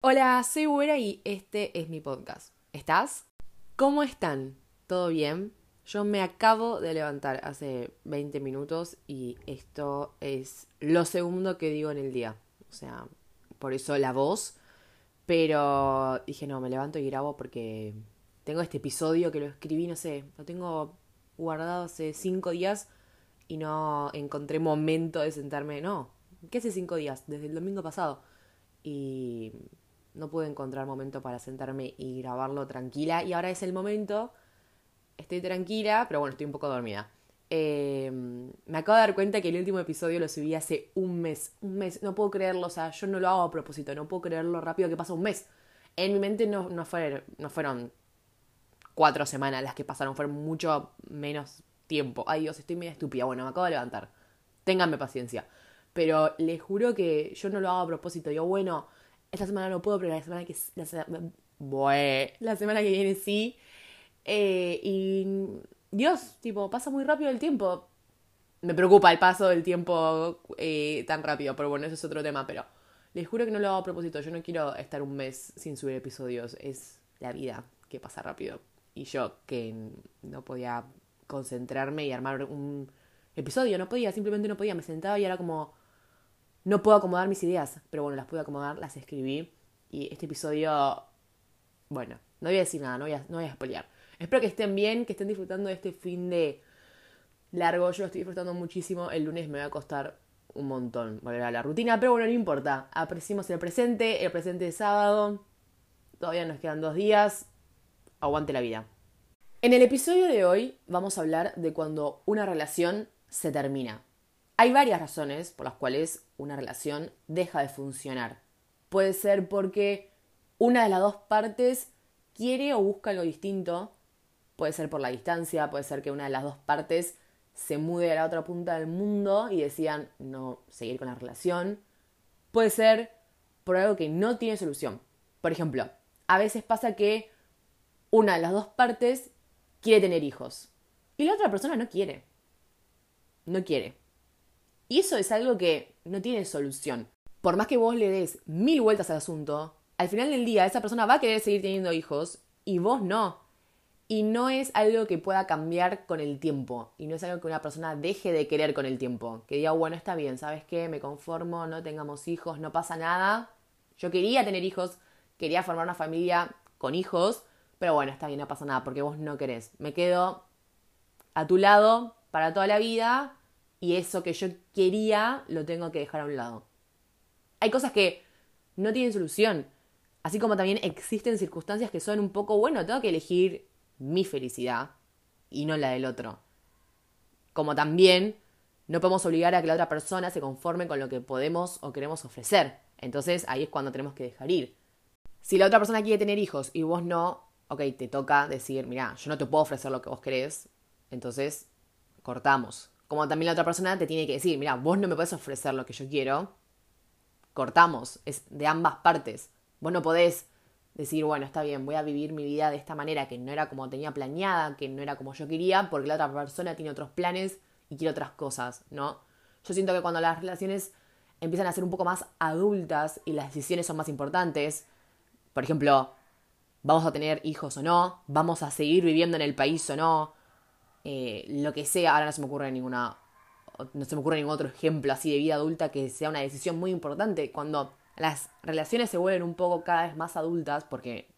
Hola, soy Güera y este es mi podcast. ¿Estás? ¿Cómo están? ¿Todo bien? Yo me acabo de levantar hace 20 minutos y esto es lo segundo que digo en el día. O sea, por eso la voz. Pero dije, no, me levanto y grabo porque tengo este episodio que lo escribí, no sé, lo tengo guardado hace 5 días y no encontré momento de sentarme. No, ¿qué hace 5 días? Desde el domingo pasado. Y no pude encontrar momento para sentarme y grabarlo tranquila. Y ahora es el momento. Estoy tranquila, pero bueno, estoy un poco dormida. Eh, me acabo de dar cuenta que el último episodio lo subí hace un mes. Un mes, no puedo creerlo. O sea, yo no lo hago a propósito. No puedo creer lo rápido que pasa un mes. En mi mente no, no, no fueron cuatro semanas las que pasaron. Fueron mucho menos tiempo. Ay Dios, estoy medio estúpida. Bueno, me acabo de levantar. Ténganme paciencia. Pero les juro que yo no lo hago a propósito. Yo, bueno, esta semana no puedo, pero la semana que, la, la semana que viene sí. Eh, y Dios, tipo, pasa muy rápido el tiempo. Me preocupa el paso del tiempo eh, tan rápido, pero bueno, eso es otro tema. Pero les juro que no lo hago a propósito. Yo no quiero estar un mes sin subir episodios. Es la vida que pasa rápido. Y yo que no podía concentrarme y armar un episodio, no podía, simplemente no podía. Me sentaba y era como no puedo acomodar mis ideas, pero bueno, las pude acomodar, las escribí. Y este episodio, bueno, no voy a decir nada, no voy a, no voy a spoilear. Espero que estén bien, que estén disfrutando de este fin de largo. Yo lo estoy disfrutando muchísimo. El lunes me va a costar un montón volver a la rutina, pero bueno, no importa. Apreciemos el presente, el presente de sábado. Todavía nos quedan dos días. Aguante la vida. En el episodio de hoy vamos a hablar de cuando una relación se termina. Hay varias razones por las cuales una relación deja de funcionar. Puede ser porque una de las dos partes quiere o busca algo distinto. Puede ser por la distancia, puede ser que una de las dos partes se mude a la otra punta del mundo y decidan no seguir con la relación. Puede ser por algo que no tiene solución. Por ejemplo, a veces pasa que una de las dos partes quiere tener hijos y la otra persona no quiere. No quiere. Y eso es algo que no tiene solución. Por más que vos le des mil vueltas al asunto, al final del día esa persona va a querer seguir teniendo hijos y vos no. Y no es algo que pueda cambiar con el tiempo. Y no es algo que una persona deje de querer con el tiempo. Que diga, bueno, está bien, ¿sabes qué? Me conformo, no tengamos hijos, no pasa nada. Yo quería tener hijos, quería formar una familia con hijos, pero bueno, está bien, no pasa nada porque vos no querés. Me quedo a tu lado para toda la vida y eso que yo quería lo tengo que dejar a un lado. Hay cosas que no tienen solución, así como también existen circunstancias que son un poco, bueno, tengo que elegir mi felicidad y no la del otro. Como también no podemos obligar a que la otra persona se conforme con lo que podemos o queremos ofrecer. Entonces ahí es cuando tenemos que dejar ir. Si la otra persona quiere tener hijos y vos no, ok, te toca decir, mira, yo no te puedo ofrecer lo que vos querés, entonces cortamos. Como también la otra persona te tiene que decir, mira, vos no me podés ofrecer lo que yo quiero, cortamos, es de ambas partes. Vos no podés decir, bueno, está bien, voy a vivir mi vida de esta manera que no era como tenía planeada, que no era como yo quería, porque la otra persona tiene otros planes y quiere otras cosas, ¿no? Yo siento que cuando las relaciones empiezan a ser un poco más adultas y las decisiones son más importantes, por ejemplo, vamos a tener hijos o no, vamos a seguir viviendo en el país o no, eh, lo que sea, ahora no se me ocurre ninguna, no se me ocurre ningún otro ejemplo así de vida adulta que sea una decisión muy importante. Cuando las relaciones se vuelven un poco cada vez más adultas, porque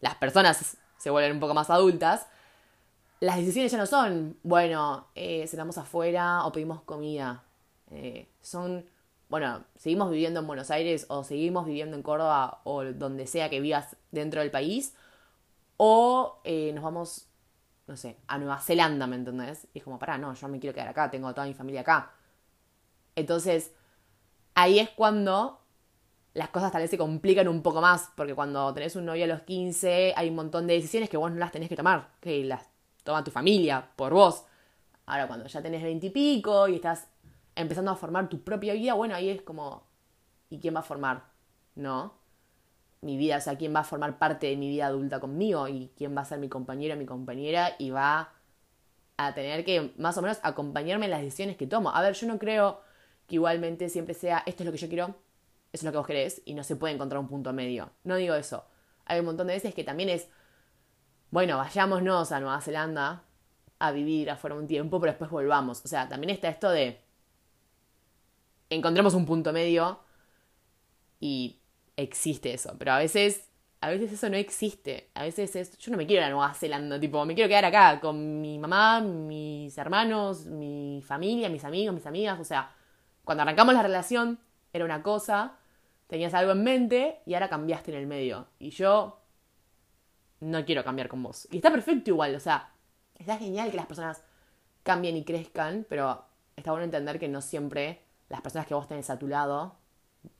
las personas se vuelven un poco más adultas, las decisiones ya no son, bueno, eh, cenamos afuera o pedimos comida. Eh, son, bueno, seguimos viviendo en Buenos Aires o seguimos viviendo en Córdoba o donde sea que vivas dentro del país, o eh, nos vamos no sé, a Nueva Zelanda, ¿me entendés? Y es como, pará, no, yo me quiero quedar acá, tengo toda mi familia acá. Entonces, ahí es cuando las cosas tal vez se complican un poco más, porque cuando tenés un novio a los 15 hay un montón de decisiones que vos no las tenés que tomar, que las toma tu familia por vos. Ahora, cuando ya tenés 20 y pico y estás empezando a formar tu propia vida, bueno, ahí es como, ¿y quién va a formar? ¿No? Mi vida, o sea, quién va a formar parte de mi vida adulta conmigo y quién va a ser mi compañero, mi compañera y va a tener que más o menos acompañarme en las decisiones que tomo. A ver, yo no creo que igualmente siempre sea esto es lo que yo quiero es lo que vos querés y no se puede encontrar un punto medio. No digo eso. Hay un montón de veces que también es, bueno, vayámonos a Nueva Zelanda a vivir afuera un tiempo, pero después volvamos. O sea, también está esto de encontremos un punto medio y existe eso. Pero a veces, a veces eso no existe. A veces es, yo no me quiero ir a Nueva Zelanda, tipo, me quiero quedar acá con mi mamá, mis hermanos, mi familia, mis amigos, mis amigas. O sea, cuando arrancamos la relación era una cosa, tenías algo en mente y ahora cambiaste en el medio. Y yo no quiero cambiar con vos. Y está perfecto igual, o sea, está genial que las personas cambien y crezcan, pero está bueno entender que no siempre las personas que vos tenés a tu lado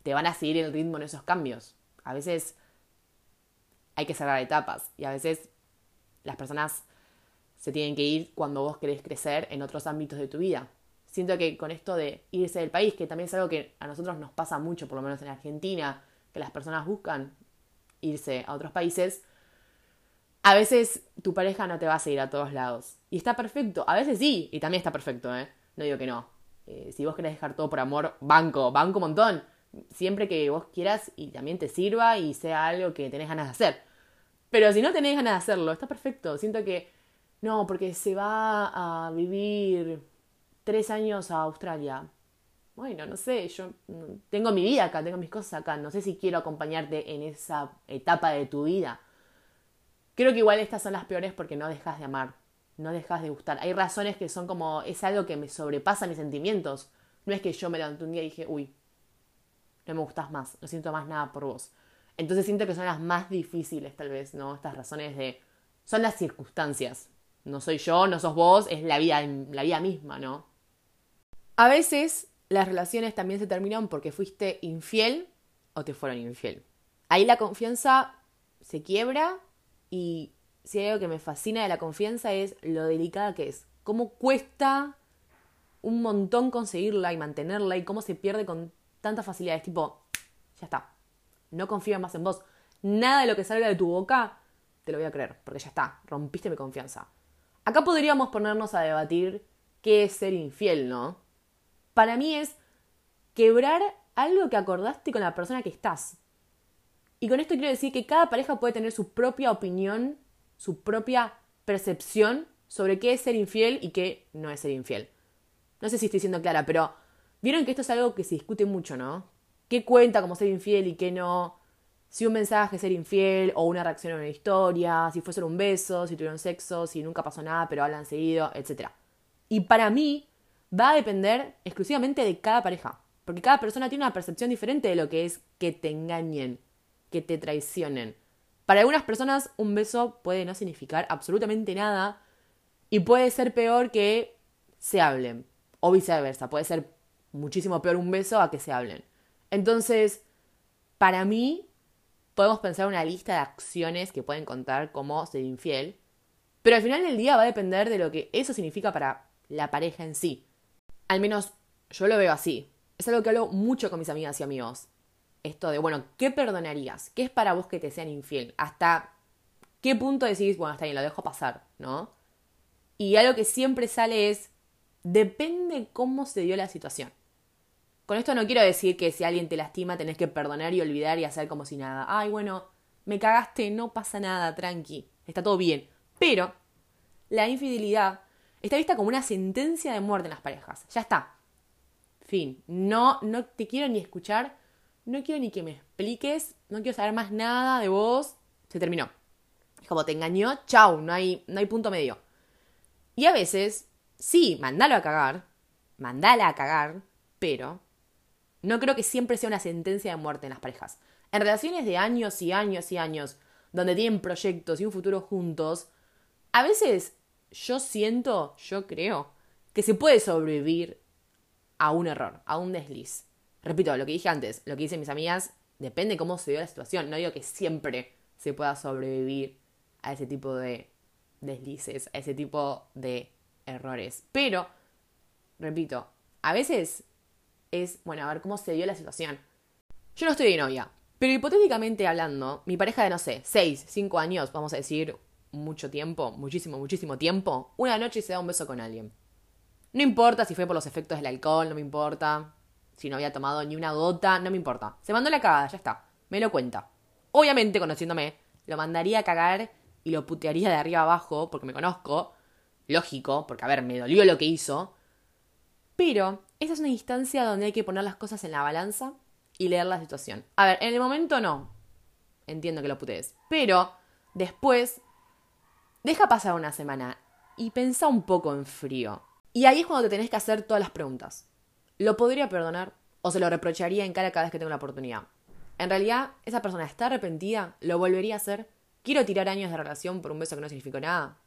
te van a seguir el ritmo en esos cambios. A veces hay que cerrar etapas y a veces las personas se tienen que ir cuando vos querés crecer en otros ámbitos de tu vida. Siento que con esto de irse del país, que también es algo que a nosotros nos pasa mucho, por lo menos en Argentina, que las personas buscan irse a otros países, a veces tu pareja no te va a seguir a todos lados. Y está perfecto. A veces sí, y también está perfecto, ¿eh? No digo que no. Eh, si vos querés dejar todo por amor, banco, banco un montón. Siempre que vos quieras y también te sirva y sea algo que tenés ganas de hacer. Pero si no tenés ganas de hacerlo, está perfecto. Siento que no, porque se va a vivir tres años a Australia. Bueno, no sé, yo tengo mi vida acá, tengo mis cosas acá. No sé si quiero acompañarte en esa etapa de tu vida. Creo que igual estas son las peores porque no dejas de amar, no dejas de gustar. Hay razones que son como, es algo que me sobrepasa mis sentimientos. No es que yo me levanté un día y dije, uy, no me gustas más, no siento más nada por vos. Entonces siento que son las más difíciles tal vez, ¿no? Estas razones de... Son las circunstancias. No soy yo, no sos vos, es la vida, la vida misma, ¿no? A veces las relaciones también se terminan porque fuiste infiel o te fueron infiel. Ahí la confianza se quiebra y si hay algo que me fascina de la confianza es lo delicada que es. Cómo cuesta un montón conseguirla y mantenerla y cómo se pierde con tanta facilidad. Es tipo, ya está. No confío más en vos. Nada de lo que salga de tu boca te lo voy a creer, porque ya está. Rompiste mi confianza. Acá podríamos ponernos a debatir qué es ser infiel, ¿no? Para mí es quebrar algo que acordaste con la persona que estás. Y con esto quiero decir que cada pareja puede tener su propia opinión, su propia percepción sobre qué es ser infiel y qué no es ser infiel. No sé si estoy siendo clara, pero vieron que esto es algo que se discute mucho, ¿no? ¿Qué cuenta como ser infiel y qué no? Si un mensaje es ser infiel o una reacción a una historia, si fue solo un beso, si tuvieron sexo, si nunca pasó nada pero hablan seguido, etc. Y para mí va a depender exclusivamente de cada pareja, porque cada persona tiene una percepción diferente de lo que es que te engañen que te traicionen. Para algunas personas un beso puede no significar absolutamente nada y puede ser peor que se hablen o viceversa. Puede ser muchísimo peor un beso a que se hablen. Entonces, para mí, podemos pensar una lista de acciones que pueden contar como ser infiel, pero al final del día va a depender de lo que eso significa para la pareja en sí. Al menos yo lo veo así. Es algo que hablo mucho con mis amigas y amigos esto de, bueno, ¿qué perdonarías? ¿Qué es para vos que te sean infiel? ¿Hasta qué punto decís, bueno, está bien, lo dejo pasar, ¿no? Y algo que siempre sale es, depende cómo se dio la situación. Con esto no quiero decir que si alguien te lastima tenés que perdonar y olvidar y hacer como si nada. Ay, bueno, me cagaste, no pasa nada, tranqui, está todo bien. Pero la infidelidad está vista como una sentencia de muerte en las parejas. Ya está. Fin. No, no te quiero ni escuchar no quiero ni que me expliques, no quiero saber más nada de vos, se terminó. Es como te engañó, chau, no hay, no hay punto medio. Y a veces, sí, mandalo a cagar, mandala a cagar, pero no creo que siempre sea una sentencia de muerte en las parejas. En relaciones de años y años y años, donde tienen proyectos y un futuro juntos, a veces yo siento, yo creo, que se puede sobrevivir a un error, a un desliz. Repito, lo que dije antes, lo que dicen mis amigas, depende cómo se dio la situación. No digo que siempre se pueda sobrevivir a ese tipo de deslices, a ese tipo de errores. Pero, repito, a veces es, bueno, a ver cómo se dio la situación. Yo no estoy de novia, pero hipotéticamente hablando, mi pareja de, no sé, 6, 5 años, vamos a decir, mucho tiempo, muchísimo, muchísimo tiempo, una noche se da un beso con alguien. No importa si fue por los efectos del alcohol, no me importa si no había tomado ni una gota, no me importa. Se mandó la cagada, ya está. Me lo cuenta. Obviamente, conociéndome, lo mandaría a cagar y lo putearía de arriba abajo, porque me conozco. Lógico, porque a ver, me dolió lo que hizo. Pero esa es una instancia donde hay que poner las cosas en la balanza y leer la situación. A ver, en el momento no. Entiendo que lo putees. Pero después, deja pasar una semana y pensa un poco en frío. Y ahí es cuando te tenés que hacer todas las preguntas. ¿Lo podría perdonar? ¿O se lo reprocharía en cara cada vez que tengo la oportunidad? En realidad, esa persona está arrepentida, lo volvería a hacer. Quiero tirar años de relación por un beso que no significó nada.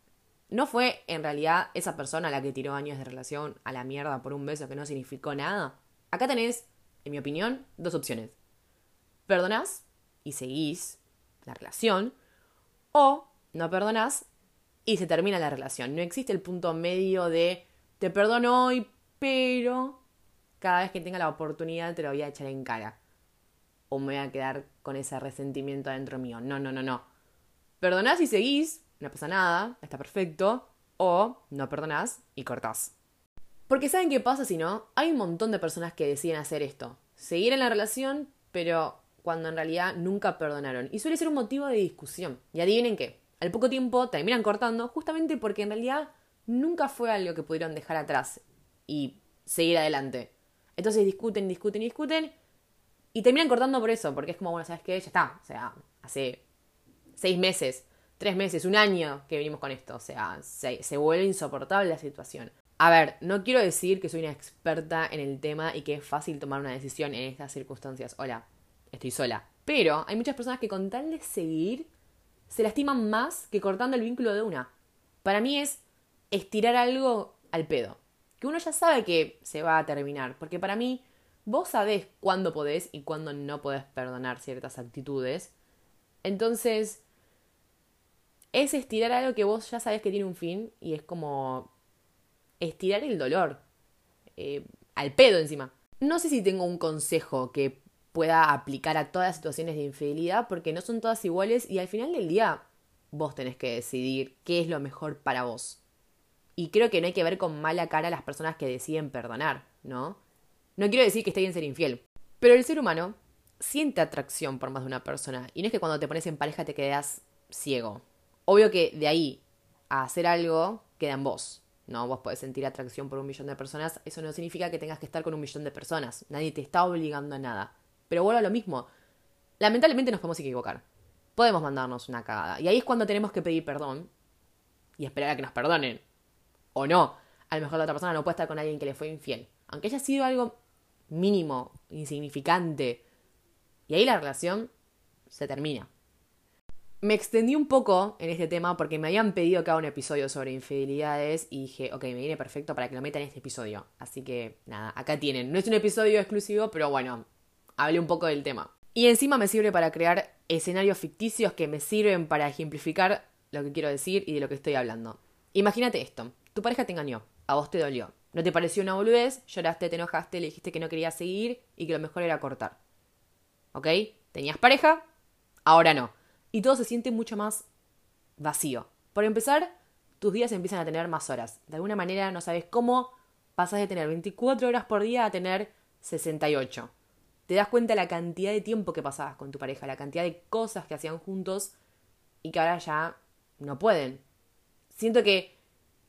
¿No fue en realidad esa persona la que tiró años de relación a la mierda por un beso que no significó nada? Acá tenés, en mi opinión, dos opciones. Perdonás y seguís la relación, o no perdonás y se termina la relación. No existe el punto medio de te perdono hoy, pero cada vez que tenga la oportunidad te lo voy a echar en cara. O me voy a quedar con ese resentimiento adentro mío. No, no, no, no. Perdonás y seguís, no pasa nada, está perfecto. O no perdonás y cortás. Porque ¿saben qué pasa si no? Hay un montón de personas que deciden hacer esto. Seguir en la relación, pero cuando en realidad nunca perdonaron. Y suele ser un motivo de discusión. Y adivinen qué. Al poco tiempo terminan cortando justamente porque en realidad nunca fue algo que pudieron dejar atrás y seguir adelante. Entonces discuten, discuten, discuten. Y terminan cortando por eso, porque es como, bueno, ¿sabes qué? Ya está. O sea, hace seis meses, tres meses, un año que venimos con esto. O sea, se, se vuelve insoportable la situación. A ver, no quiero decir que soy una experta en el tema y que es fácil tomar una decisión en estas circunstancias. Hola, estoy sola. Pero hay muchas personas que con tal de seguir se lastiman más que cortando el vínculo de una. Para mí es estirar algo al pedo que uno ya sabe que se va a terminar. Porque para mí, vos sabés cuándo podés y cuándo no podés perdonar ciertas actitudes. Entonces, es estirar algo que vos ya sabés que tiene un fin y es como estirar el dolor. Eh, al pedo encima. No sé si tengo un consejo que pueda aplicar a todas las situaciones de infidelidad porque no son todas iguales y al final del día vos tenés que decidir qué es lo mejor para vos. Y creo que no hay que ver con mala cara a las personas que deciden perdonar, ¿no? No quiero decir que esté bien ser infiel, pero el ser humano siente atracción por más de una persona. Y no es que cuando te pones en pareja te quedas ciego. Obvio que de ahí a hacer algo queda en vos. No, vos podés sentir atracción por un millón de personas. Eso no significa que tengas que estar con un millón de personas. Nadie te está obligando a nada. Pero vuelvo a lo mismo. Lamentablemente nos podemos equivocar. Podemos mandarnos una cagada. Y ahí es cuando tenemos que pedir perdón y esperar a que nos perdonen o no. A lo mejor la otra persona no puede estar con alguien que le fue infiel. Aunque haya sido algo mínimo, insignificante. Y ahí la relación se termina. Me extendí un poco en este tema porque me habían pedido que haga un episodio sobre infidelidades y dije, ok, me viene perfecto para que lo meta en este episodio. Así que nada, acá tienen. No es un episodio exclusivo, pero bueno, hablé un poco del tema. Y encima me sirve para crear escenarios ficticios que me sirven para ejemplificar lo que quiero decir y de lo que estoy hablando. Imagínate esto. Tu pareja te engañó, a vos te dolió. No te pareció una boludez, lloraste, te enojaste, le dijiste que no querías seguir y que lo mejor era cortar. ¿Ok? Tenías pareja, ahora no. Y todo se siente mucho más vacío. Por empezar, tus días empiezan a tener más horas. De alguna manera no sabes cómo pasas de tener 24 horas por día a tener 68. Te das cuenta la cantidad de tiempo que pasabas con tu pareja, la cantidad de cosas que hacían juntos y que ahora ya no pueden. Siento que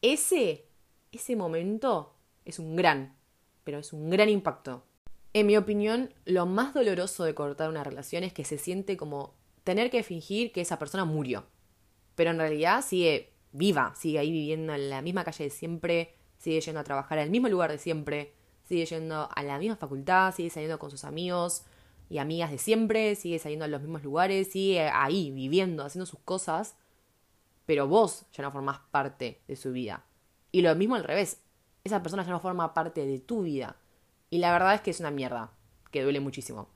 ese, ese momento es un gran, pero es un gran impacto. En mi opinión, lo más doloroso de cortar una relación es que se siente como tener que fingir que esa persona murió. Pero en realidad sigue viva, sigue ahí viviendo en la misma calle de siempre, sigue yendo a trabajar al mismo lugar de siempre, sigue yendo a la misma facultad, sigue saliendo con sus amigos y amigas de siempre, sigue saliendo a los mismos lugares, sigue ahí viviendo, haciendo sus cosas pero vos ya no formás parte de su vida. Y lo mismo al revés, esa persona ya no forma parte de tu vida. Y la verdad es que es una mierda, que duele muchísimo.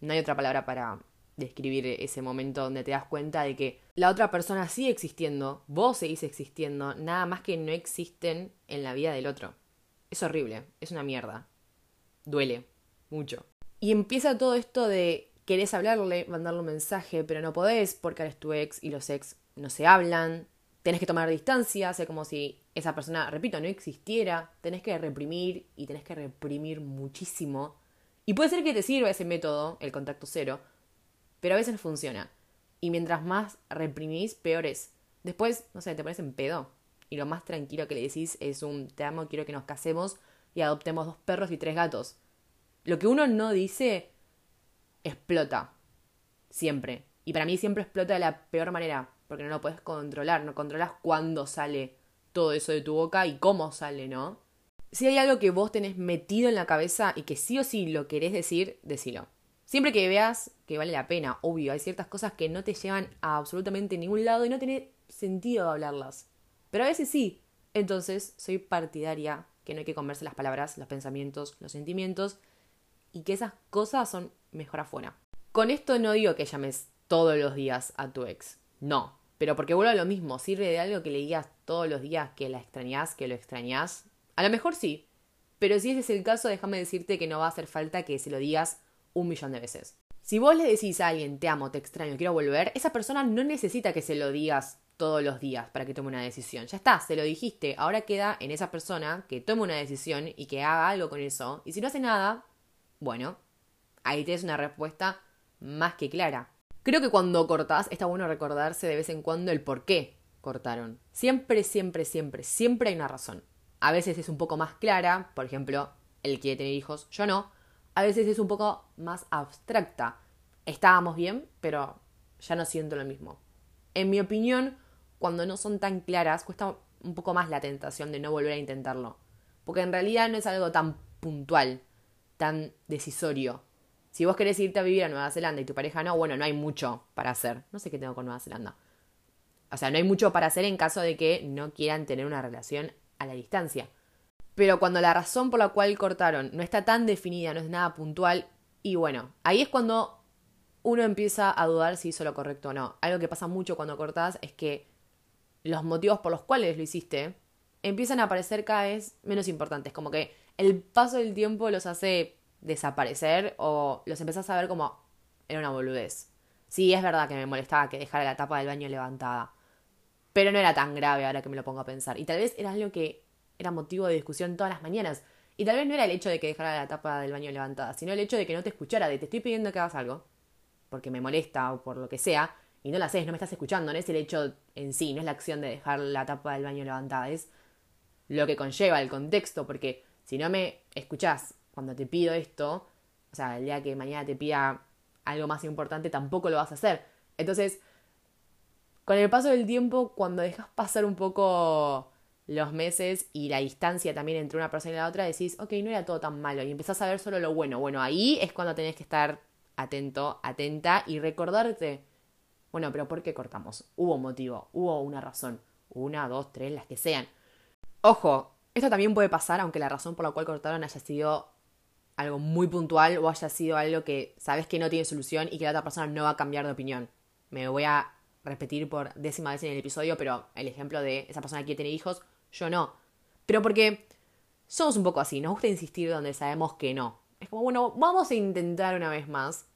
No hay otra palabra para describir ese momento donde te das cuenta de que la otra persona sigue existiendo, vos seguís existiendo, nada más que no existen en la vida del otro. Es horrible, es una mierda. Duele, mucho. Y empieza todo esto de querés hablarle, mandarle un mensaje, pero no podés porque eres tu ex y los ex no se hablan, tenés que tomar distancia, hace como si esa persona, repito, no existiera, tenés que reprimir y tenés que reprimir muchísimo. Y puede ser que te sirva ese método, el contacto cero, pero a veces funciona. Y mientras más reprimís, peor es. Después, no sé, te pones en pedo. Y lo más tranquilo que le decís es un te amo, quiero que nos casemos y adoptemos dos perros y tres gatos. Lo que uno no dice explota. Siempre. Y para mí siempre explota de la peor manera, porque no lo puedes controlar, no controlas cuándo sale todo eso de tu boca y cómo sale, ¿no? Si hay algo que vos tenés metido en la cabeza y que sí o sí lo querés decir, decilo. Siempre que veas que vale la pena, obvio, hay ciertas cosas que no te llevan a absolutamente ningún lado y no tiene sentido hablarlas. Pero a veces sí. Entonces, soy partidaria que no hay que comerse las palabras, los pensamientos, los sentimientos y que esas cosas son mejor afuera. Con esto no digo que llames todos los días a tu ex. No. Pero porque vuelvo a lo mismo, sirve de algo que le digas todos los días que la extrañas, que lo extrañas. A lo mejor sí. Pero si ese es el caso, déjame decirte que no va a hacer falta que se lo digas un millón de veces. Si vos le decís a alguien, te amo, te extraño, quiero volver, esa persona no necesita que se lo digas todos los días para que tome una decisión. Ya está, se lo dijiste. Ahora queda en esa persona que tome una decisión y que haga algo con eso. Y si no hace nada, bueno, ahí tienes una respuesta más que clara. Creo que cuando cortás está bueno recordarse de vez en cuando el por qué cortaron. Siempre, siempre, siempre, siempre hay una razón. A veces es un poco más clara, por ejemplo, él quiere tener hijos, yo no. A veces es un poco más abstracta. Estábamos bien, pero ya no siento lo mismo. En mi opinión, cuando no son tan claras, cuesta un poco más la tentación de no volver a intentarlo. Porque en realidad no es algo tan puntual, tan decisorio. Si vos querés irte a vivir a Nueva Zelanda y tu pareja no, bueno, no hay mucho para hacer. No sé qué tengo con Nueva Zelanda. O sea, no hay mucho para hacer en caso de que no quieran tener una relación a la distancia. Pero cuando la razón por la cual cortaron no está tan definida, no es nada puntual, y bueno, ahí es cuando uno empieza a dudar si hizo lo correcto o no. Algo que pasa mucho cuando cortás es que los motivos por los cuales lo hiciste empiezan a parecer cada vez menos importantes. Como que el paso del tiempo los hace desaparecer o los empezás a ver como era una boludez. Sí, es verdad que me molestaba que dejara la tapa del baño levantada. Pero no era tan grave ahora que me lo pongo a pensar. Y tal vez era algo que era motivo de discusión todas las mañanas. Y tal vez no era el hecho de que dejara la tapa del baño levantada, sino el hecho de que no te escuchara, de te estoy pidiendo que hagas algo, porque me molesta o por lo que sea, y no lo haces, no me estás escuchando, no es el hecho en sí, no es la acción de dejar la tapa del baño levantada, es lo que conlleva el contexto, porque si no me escuchás cuando te pido esto, o sea, el día que mañana te pida algo más importante, tampoco lo vas a hacer. Entonces, con el paso del tiempo, cuando dejas pasar un poco los meses y la distancia también entre una persona y la otra, decís, ok, no era todo tan malo y empezás a ver solo lo bueno. Bueno, ahí es cuando tenés que estar atento, atenta y recordarte, bueno, pero ¿por qué cortamos? Hubo un motivo, hubo una razón, una, dos, tres, las que sean. Ojo, esto también puede pasar aunque la razón por la cual cortaron haya sido algo muy puntual o haya sido algo que sabes que no tiene solución y que la otra persona no va a cambiar de opinión. Me voy a repetir por décima vez en el episodio, pero el ejemplo de esa persona que quiere tener hijos, yo no. Pero porque somos un poco así, nos gusta insistir donde sabemos que no. Es como, bueno, vamos a intentar una vez más,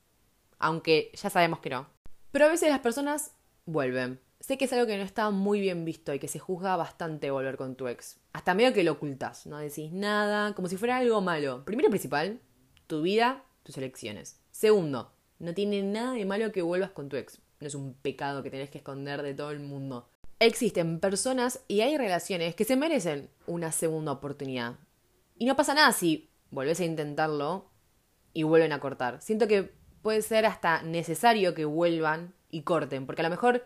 aunque ya sabemos que no. Pero a veces las personas vuelven. Sé que es algo que no está muy bien visto y que se juzga bastante volver con tu ex. Hasta medio que lo ocultas, no decís nada, como si fuera algo malo. Primero principal, tu vida, tus elecciones. Segundo, no tiene nada de malo que vuelvas con tu ex. No es un pecado que tenés que esconder de todo el mundo. Existen personas y hay relaciones que se merecen una segunda oportunidad. Y no pasa nada si volvés a intentarlo y vuelven a cortar. Siento que puede ser hasta necesario que vuelvan y corten, porque a lo mejor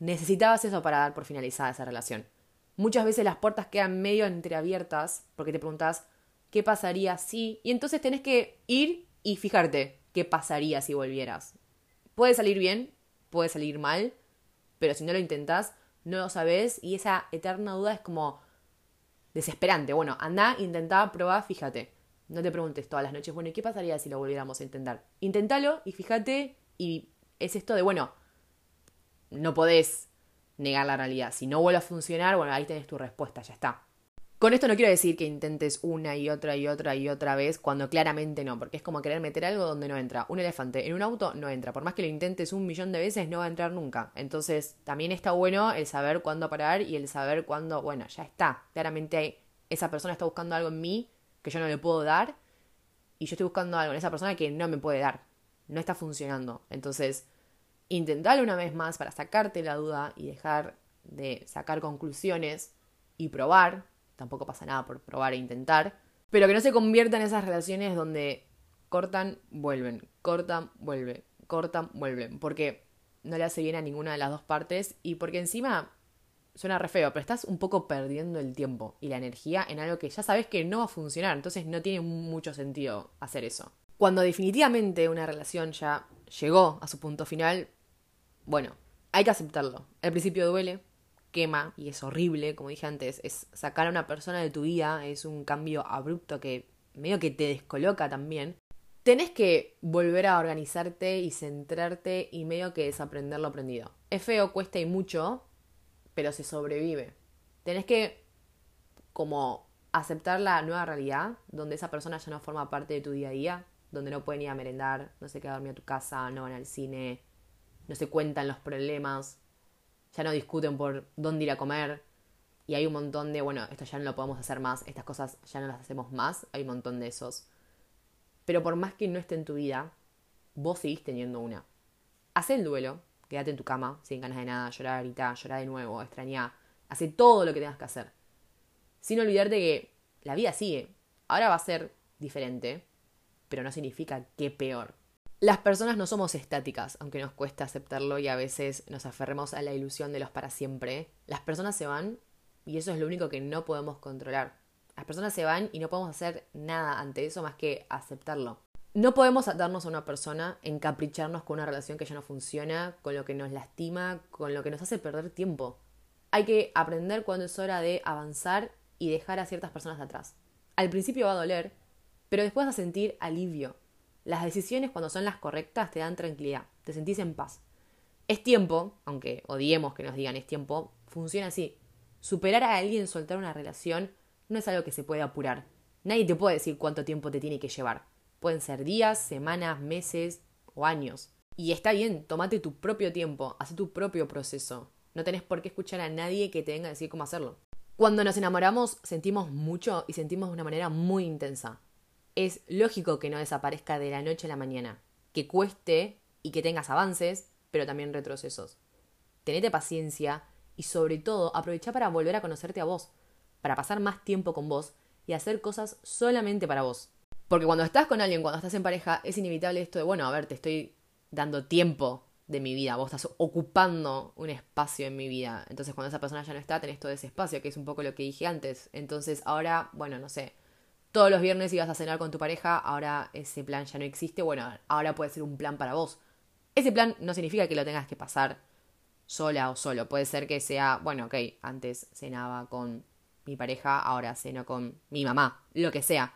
necesitabas eso para dar por finalizada esa relación. Muchas veces las puertas quedan medio entreabiertas porque te preguntas qué pasaría si y entonces tenés que ir y fijarte qué pasaría si volvieras. Puede salir bien, puede salir mal, pero si no lo intentas, no lo sabes y esa eterna duda es como desesperante. Bueno, anda, intentá, probá, fíjate. No te preguntes todas las noches, bueno, ¿y qué pasaría si lo volviéramos a intentar? Inténtalo y fíjate y es esto de, bueno, no podés negar la realidad. Si no vuelve a funcionar, bueno, ahí tenés tu respuesta, ya está. Con esto no quiero decir que intentes una y otra y otra y otra vez cuando claramente no, porque es como querer meter algo donde no entra. Un elefante en un auto no entra, por más que lo intentes un millón de veces no va a entrar nunca. Entonces también está bueno el saber cuándo parar y el saber cuándo, bueno, ya está. Claramente esa persona está buscando algo en mí que yo no le puedo dar y yo estoy buscando algo en esa persona que no me puede dar. No está funcionando. Entonces, intentarlo una vez más para sacarte la duda y dejar de sacar conclusiones y probar. Tampoco pasa nada por probar e intentar. Pero que no se convierta en esas relaciones donde cortan, vuelven, cortan, vuelven, cortan, vuelven. Porque no le hace bien a ninguna de las dos partes y porque encima suena re feo, pero estás un poco perdiendo el tiempo y la energía en algo que ya sabes que no va a funcionar, entonces no tiene mucho sentido hacer eso. Cuando definitivamente una relación ya llegó a su punto final, bueno, hay que aceptarlo. Al principio duele, y es horrible, como dije antes, es sacar a una persona de tu vida, es un cambio abrupto que medio que te descoloca también. Tenés que volver a organizarte y centrarte y medio que desaprender lo aprendido. Es feo, cuesta y mucho, pero se sobrevive. Tenés que como aceptar la nueva realidad, donde esa persona ya no forma parte de tu día a día, donde no pueden ir a merendar, no se queda dormir a tu casa, no van al cine, no se cuentan los problemas, ya no discuten por dónde ir a comer, y hay un montón de, bueno, esto ya no lo podemos hacer más, estas cosas ya no las hacemos más, hay un montón de esos. Pero por más que no esté en tu vida, vos seguís teniendo una. Haz el duelo, quédate en tu cama, sin ganas de nada, llorar, gritar, llorar de nuevo, extrañar, hace todo lo que tengas que hacer. Sin olvidarte que la vida sigue. Ahora va a ser diferente, pero no significa que peor. Las personas no somos estáticas, aunque nos cuesta aceptarlo y a veces nos aferremos a la ilusión de los para siempre. Las personas se van y eso es lo único que no podemos controlar. Las personas se van y no podemos hacer nada ante eso más que aceptarlo. No podemos atarnos a una persona, encapricharnos con una relación que ya no funciona, con lo que nos lastima, con lo que nos hace perder tiempo. Hay que aprender cuando es hora de avanzar y dejar a ciertas personas atrás. Al principio va a doler, pero después vas a sentir alivio. Las decisiones cuando son las correctas te dan tranquilidad, te sentís en paz. Es tiempo, aunque odiemos que nos digan es tiempo, funciona así. Superar a alguien, soltar una relación, no es algo que se puede apurar. Nadie te puede decir cuánto tiempo te tiene que llevar. Pueden ser días, semanas, meses o años. Y está bien, tomate tu propio tiempo, haz tu propio proceso. No tenés por qué escuchar a nadie que te venga a decir cómo hacerlo. Cuando nos enamoramos sentimos mucho y sentimos de una manera muy intensa. Es lógico que no desaparezca de la noche a la mañana, que cueste y que tengas avances, pero también retrocesos. Tenete paciencia y sobre todo aprovecha para volver a conocerte a vos, para pasar más tiempo con vos y hacer cosas solamente para vos. Porque cuando estás con alguien, cuando estás en pareja, es inevitable esto de, bueno, a ver, te estoy dando tiempo de mi vida, vos estás ocupando un espacio en mi vida. Entonces cuando esa persona ya no está, tenés todo ese espacio, que es un poco lo que dije antes. Entonces ahora, bueno, no sé, todos los viernes ibas a cenar con tu pareja, ahora ese plan ya no existe, bueno, ahora puede ser un plan para vos. Ese plan no significa que lo tengas que pasar sola o solo, puede ser que sea, bueno, ok, antes cenaba con mi pareja, ahora ceno con mi mamá, lo que sea.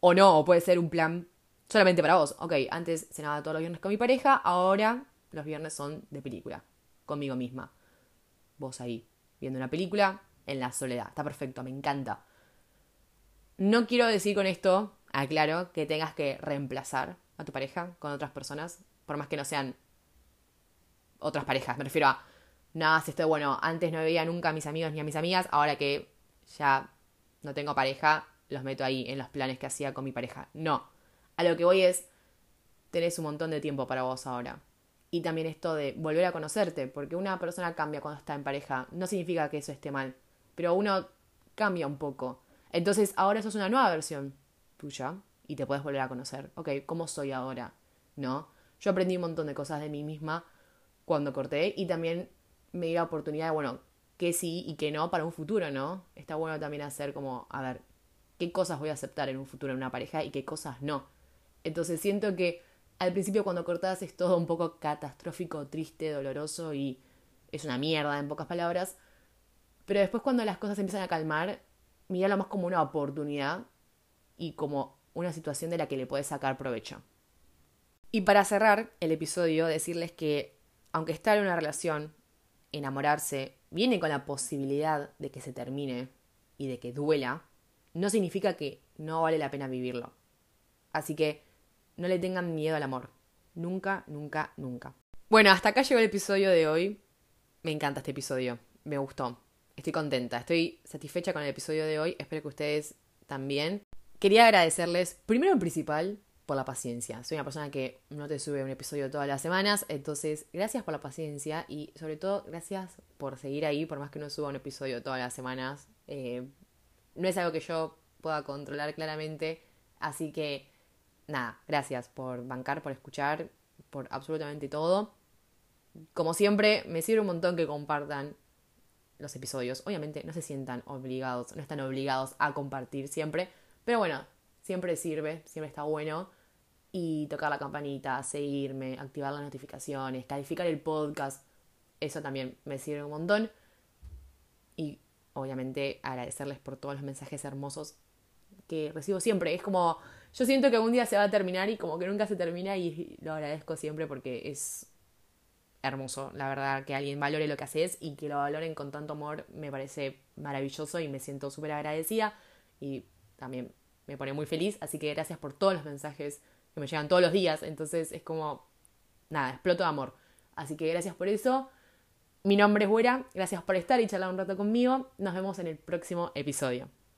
O no, o puede ser un plan solamente para vos. Ok, antes cenaba todos los viernes con mi pareja, ahora los viernes son de película, conmigo misma. Vos ahí, viendo una película en la soledad. Está perfecto, me encanta. No quiero decir con esto, aclaro, que tengas que reemplazar a tu pareja con otras personas, por más que no sean otras parejas. Me refiero a, nada, si estoy bueno, antes no veía nunca a mis amigos ni a mis amigas, ahora que ya no tengo pareja, los meto ahí en los planes que hacía con mi pareja. No. A lo que voy es, tenés un montón de tiempo para vos ahora. Y también esto de volver a conocerte, porque una persona cambia cuando está en pareja. No significa que eso esté mal, pero uno cambia un poco. Entonces ahora sos una nueva versión tuya y te puedes volver a conocer. Ok, ¿cómo soy ahora? ¿No? Yo aprendí un montón de cosas de mí misma cuando corté y también me di la oportunidad de, bueno, que sí y que no para un futuro, ¿no? Está bueno también hacer como, a ver, qué cosas voy a aceptar en un futuro en una pareja y qué cosas no. Entonces siento que al principio cuando cortás es todo un poco catastrófico, triste, doloroso y es una mierda en pocas palabras. Pero después cuando las cosas empiezan a calmar, míralo más como una oportunidad y como una situación de la que le puedes sacar provecho. Y para cerrar el episodio, decirles que aunque estar en una relación, enamorarse, viene con la posibilidad de que se termine y de que duela, no significa que no vale la pena vivirlo. Así que no le tengan miedo al amor. Nunca, nunca, nunca. Bueno, hasta acá llegó el episodio de hoy. Me encanta este episodio. Me gustó. Estoy contenta. Estoy satisfecha con el episodio de hoy. Espero que ustedes también. quería agradecerles, primero en principal, por la paciencia. Soy una persona que no te sube un episodio todas las semanas, entonces gracias por la paciencia y sobre todo gracias por seguir ahí, por más que no suba un episodio todas las semanas. Eh, no es algo que yo pueda controlar claramente, así que nada, gracias por bancar, por escuchar, por absolutamente todo. Como siempre, me sirve un montón que compartan los episodios. Obviamente no se sientan obligados, no están obligados a compartir siempre, pero bueno, siempre sirve, siempre está bueno y tocar la campanita, seguirme, activar las notificaciones, calificar el podcast. Eso también me sirve un montón. Y obviamente agradecerles por todos los mensajes hermosos que recibo siempre. Es como, yo siento que un día se va a terminar y como que nunca se termina y lo agradezco siempre porque es hermoso, la verdad, que alguien valore lo que haces y que lo valoren con tanto amor me parece maravilloso y me siento súper agradecida y también me pone muy feliz, así que gracias por todos los mensajes que me llegan todos los días, entonces es como, nada, exploto de amor. Así que gracias por eso. Mi nombre es Buera, gracias por estar y charlar un rato conmigo. Nos vemos en el próximo episodio.